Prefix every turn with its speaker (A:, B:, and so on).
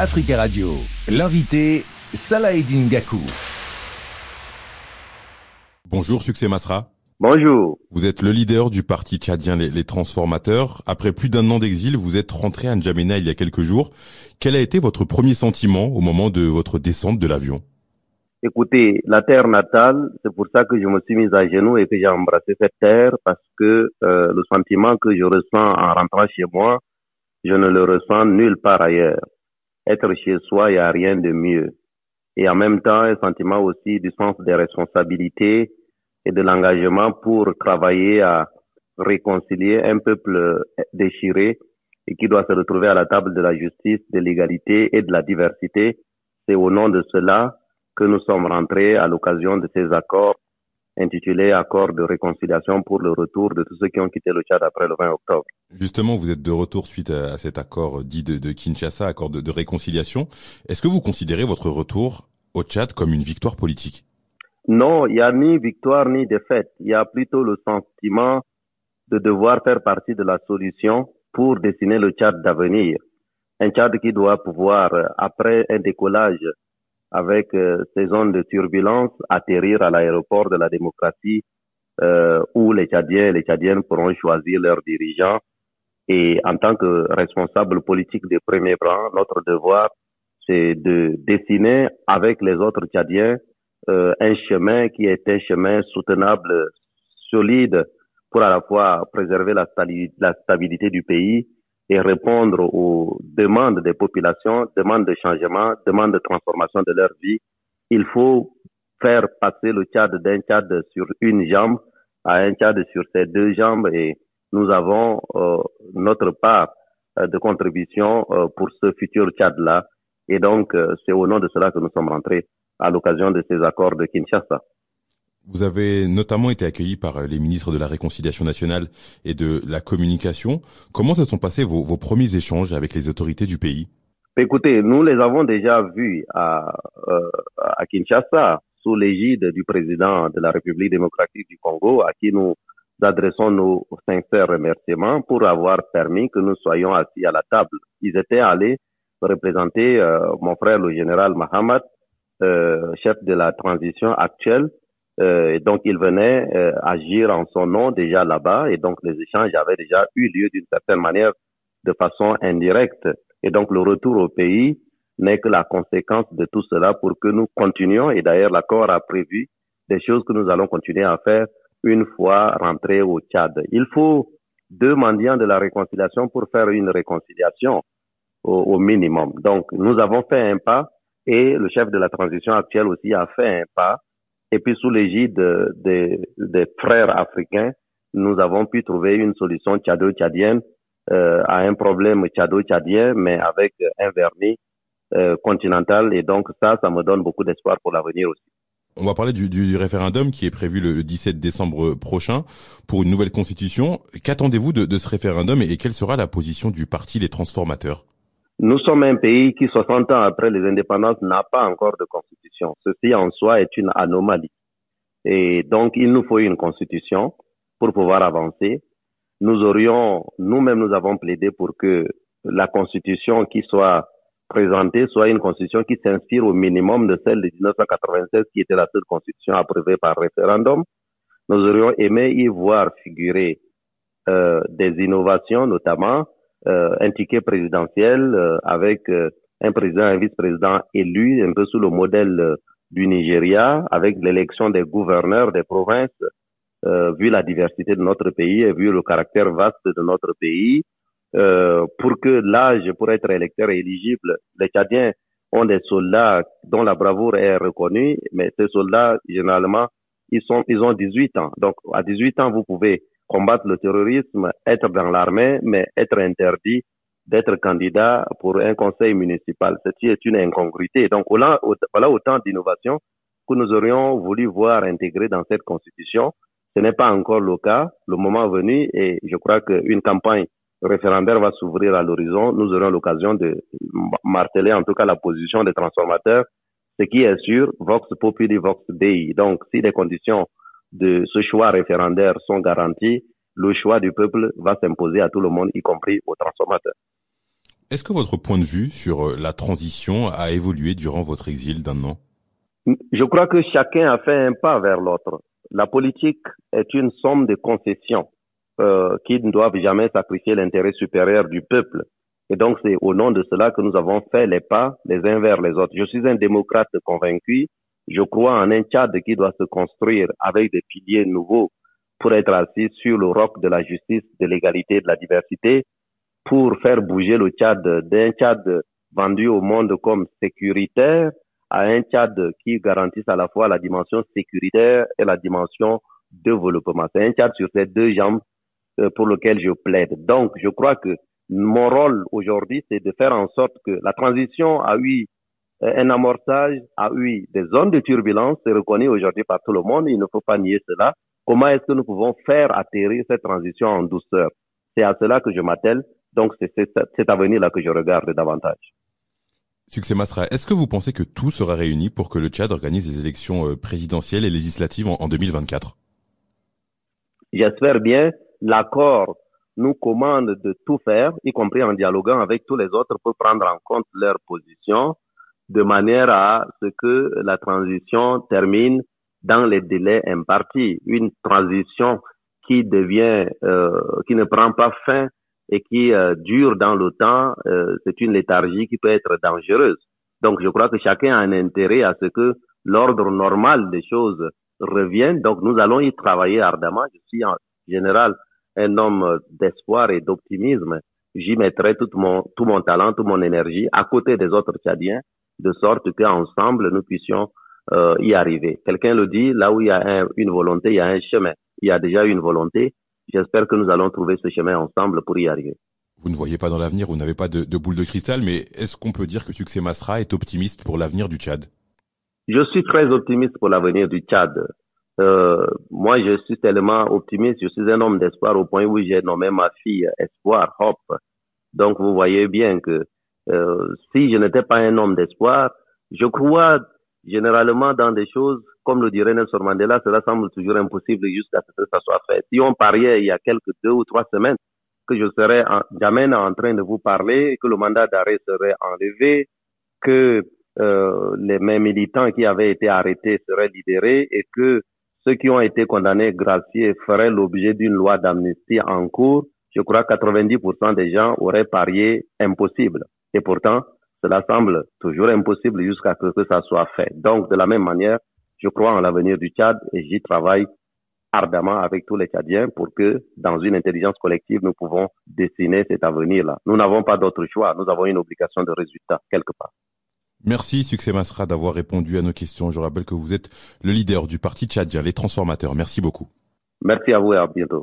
A: Africa Radio. L'invité, Salah Gakou.
B: Bonjour, Succès Masra.
C: Bonjour.
B: Vous êtes le leader du parti tchadien les, Transformateurs. Après plus d'un an d'exil, vous êtes rentré à N'Djamena il y a quelques jours. Quel a été votre premier sentiment au moment de votre descente de l'avion?
C: Écoutez, la terre natale, c'est pour ça que je me suis mis à genoux et que j'ai embrassé cette terre parce que euh, le sentiment que je ressens en rentrant chez moi, je ne le ressens nulle part ailleurs. Être chez soi, il n'y a rien de mieux. Et en même temps, un sentiment aussi du sens des responsabilités et de l'engagement pour travailler à réconcilier un peuple déchiré et qui doit se retrouver à la table de la justice, de l'égalité et de la diversité. C'est au nom de cela que nous sommes rentrés à l'occasion de ces accords intitulé Accord de réconciliation pour le retour de tous ceux qui ont quitté le Tchad après le 20 octobre.
B: Justement, vous êtes de retour suite à cet accord dit de, Kinshasa, accord de, de réconciliation. Est-ce que vous considérez votre retour au Tchad comme une victoire politique?
C: Non, il n'y a ni victoire ni défaite. Il y a plutôt le sentiment de devoir faire partie de la solution pour dessiner le Tchad d'avenir. Un Tchad qui doit pouvoir, après un décollage avec euh, ces zones de turbulence, atterrir à l'aéroport de la démocratie euh, où les Tchadiens et les Tchadiennes pourront choisir leurs dirigeants. Et en tant que responsable politique de premier plan, notre devoir, c'est de dessiner avec les autres Tchadiens euh, un chemin qui est un chemin soutenable, solide, pour à la fois préserver la, la stabilité du pays et répondre aux demandes des populations, demandes de changement, demandes de transformation de leur vie, il faut faire passer le Tchad d'un Tchad sur une jambe à un Tchad sur ses deux jambes et nous avons euh, notre part euh, de contribution euh, pour ce futur Tchad-là. Et donc, c'est au nom de cela que nous sommes rentrés à l'occasion de ces accords de Kinshasa.
B: Vous avez notamment été accueilli par euh, les ministres de la Réconciliation nationale et de la communication. Comment se sont passés vos, premiers échanges avec les autorités du pays?
C: Écoutez, nous les avons déjà vus à, euh, à Kinshasa sous l'égide du président de la République démocratique du Congo, à qui nous adressons nos sincères remerciements pour avoir permis que nous soyons assis à la table. Ils étaient allés représenter euh, mon frère le général Mahamat, chef de la transition actuelle, euh, donc, il venait euh, agir en son nom déjà là-bas. Et donc, les échanges avaient déjà eu lieu d'une certaine manière de façon indirecte. Et donc, le retour au pays n'est que la conséquence de tout cela pour que nous continuions. Et d'ailleurs, l'accord a prévu des choses que nous allons continuer à faire une fois rentrés au Tchad. Il faut deux mendiants de la réconciliation pour faire une réconciliation au, au minimum. Donc, nous avons fait un pas et le chef de la transition actuelle aussi a fait un pas et puis sous l'égide des, des, frères africains, nous avons pu trouver une solution tchado-tchadienne euh, à un problème tchado-tchadien, mais avec un vernis euh, continental. Et donc ça, ça me donne beaucoup d'espoir pour l'avenir aussi.
B: On va parler du, du, référendum qui est prévu le 17 décembre prochain pour une nouvelle constitution. Qu'attendez-vous de, de, ce référendum et quelle sera la position du parti Les Transformateurs?
C: Nous sommes un pays qui, 60 ans après les indépendances, n'a pas encore de constitution. Ceci en soi est une anomalie. Et donc, il nous faut une constitution pour pouvoir avancer. Nous aurions, nous-mêmes, nous avons plaidé pour que la constitution qui soit présentée soit une constitution qui s'inspire au minimum de celle de 1996, qui était la seule constitution approuvée par référendum. Nous aurions aimé y voir figurer euh, des innovations, notamment un ticket présidentiel euh, avec euh, un président un vice-président élus, un peu sous le modèle du Nigeria, avec l'élection des gouverneurs des provinces, vu la diversité de notre pays et vu le caractère vaste de notre pays, pour que l'âge pour être électeur est éligible, les Tchadiens ont des soldats dont la bravoure est reconnue, mais ces soldats, généralement, ils sont, ils ont 18 ans. Donc, à 18 ans, vous pouvez combattre le terrorisme, être dans l'armée, mais être interdit d'être candidat pour un conseil municipal. Ceci est une incongruité. Donc voilà, autant d'innovations que nous aurions voulu voir intégrées dans cette constitution. Ce n'est pas encore le cas. Le moment venu, et je crois qu'une campagne référendaire va s'ouvrir à l'horizon. Nous aurons l'occasion de marteler en tout cas la position des transformateurs. Ce qui est sûr, Vox Populi, Vox Dei. Donc, si les conditions de ce choix référendaire sont garantis, le choix du peuple va s'imposer à tout le monde, y compris aux transformateurs.
B: Est-ce que votre point de vue sur euh, la transition a évolué durant votre exil d'un an?
C: Je crois que chacun a fait un pas vers l'autre. La politique est une somme de concessions euh, qui ne doivent jamais sacrifier l'intérêt supérieur du peuple. Et donc c'est au nom de cela que nous avons fait les pas les uns vers les autres. Je suis un démocrate convaincu. Je crois en un Tchad qui doit se construire avec des piliers nouveaux pour être assis sur le roc de la justice, de l'égalité, de la diversité, pour faire bouger le Tchad d'un Tchad vendu au monde comme sécuritaire à un Tchad qui garantisse à la fois la dimension sécuritaire et la dimension développement. C'est un Tchad sur ces deux jambes euh, pour lequel je plaide. Donc, je crois que mon rôle aujourd'hui, c'est de faire en sorte que la transition a eu un amorçage, a eu des zones de turbulence, c'est reconnu aujourd'hui par tout le monde, il ne faut pas nier cela. Comment est-ce que nous pouvons faire atterrir cette transition en douceur? C'est à cela que je m'attelle donc c'est cet avenir-là que je regarde davantage.
B: Succès Masra, est-ce que vous pensez que tout sera réuni pour que le Tchad organise les élections euh, présidentielles et législatives en 2024
C: J'espère bien. L'accord nous commande de tout faire, y compris en dialoguant avec tous les autres pour prendre en compte leurs positions, de manière à ce que la transition termine dans les délais impartis. Une transition qui devient, euh, qui ne prend pas fin et qui euh, dure dans le temps, euh, c'est une léthargie qui peut être dangereuse. Donc, je crois que chacun a un intérêt à ce que l'ordre normal des choses revienne. Donc, nous allons y travailler ardemment. Je suis en général un homme d'espoir et d'optimisme. J'y mettrai tout mon, tout mon talent, toute mon énergie à côté des autres Tchadiens, de sorte qu'ensemble, nous puissions euh, y arriver. Quelqu'un le dit, là où il y a une volonté, il y a un chemin. Il y a déjà une volonté, J'espère que nous allons trouver ce chemin ensemble pour y arriver.
B: Vous ne voyez pas dans l'avenir, vous n'avez pas de, de, boule de cristal, mais est-ce qu'on peut dire que Succès Masra est optimiste pour l'avenir du Tchad?
C: Je suis très optimiste pour l'avenir du Tchad. Euh, moi, je suis tellement optimiste, je suis un homme d'espoir au point où j'ai nommé ma fille Espoir, Hope. Donc, vous voyez bien que euh, si je n'étais pas un homme d'espoir, je crois généralement dans des choses comme le dirait Nelson Mandela, cela semble toujours impossible jusqu'à ce que ça soit fait. Si on pariait il y a quelques deux ou trois semaines que je serais jamais en train de vous parler, que le mandat d'arrêt serait enlevé, que euh, les mêmes militants qui avaient été arrêtés seraient libérés et que ceux qui ont été condamnés graciés feraient l'objet d'une loi d'amnistie en cours, je crois que 90% des gens auraient parié impossible. Et pourtant, cela semble toujours impossible jusqu'à ce que ça soit fait. Donc, de la même manière, je crois en l'avenir du Tchad et j'y travaille ardemment avec tous les Tchadiens pour que, dans une intelligence collective, nous pouvons dessiner cet avenir-là. Nous n'avons pas d'autre choix. Nous avons une obligation de résultat quelque part.
B: Merci, Succès Masra, d'avoir répondu à nos questions. Je rappelle que vous êtes le leader du parti tchadien, les transformateurs. Merci beaucoup.
C: Merci à vous et à bientôt.